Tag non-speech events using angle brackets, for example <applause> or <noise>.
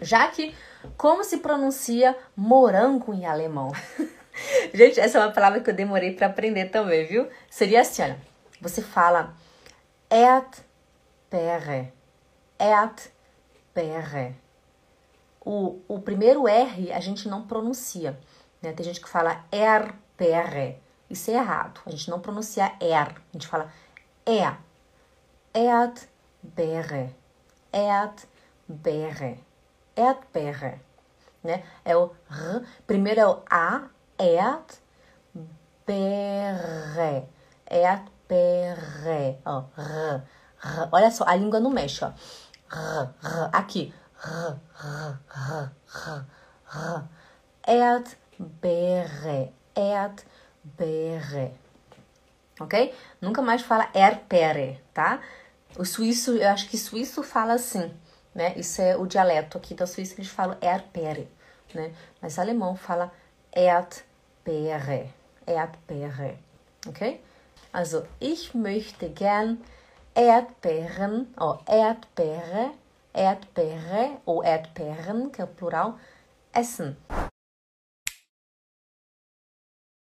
Jaque, como se pronuncia morango em alemão? <laughs> Gente, essa é uma palavra que eu demorei para aprender também, viu? Seria assim, olha. Você fala Erdbeere. Erdbeere. O, o primeiro R a gente não pronuncia. Né? Tem gente que fala Erdbeere. Isso é errado. A gente não pronuncia er. A gente fala er. Erdbeere. Erdbeere. Erdbeere. Né? É o R. Primeiro é o A. Erdbeere. Erdbeere. Ó, R, R. Olha só, a língua não mexe, ó. R, R. Aqui. R, R, R, R, R. Erdbeere. Erdbeere. Ok? Nunca mais fala Erdbeere, tá? O suíço, eu acho que suíço fala assim, né? Isso é o dialeto aqui da Suíça, eles falam Erdbeere, né? Mas alemão fala Erdbeere. Erdbeere. Okay? Also, ich möchte gern Erdbeeren, oh, Erdbeere, Erdbeere ou Erdbeeren, que é o plural, essen.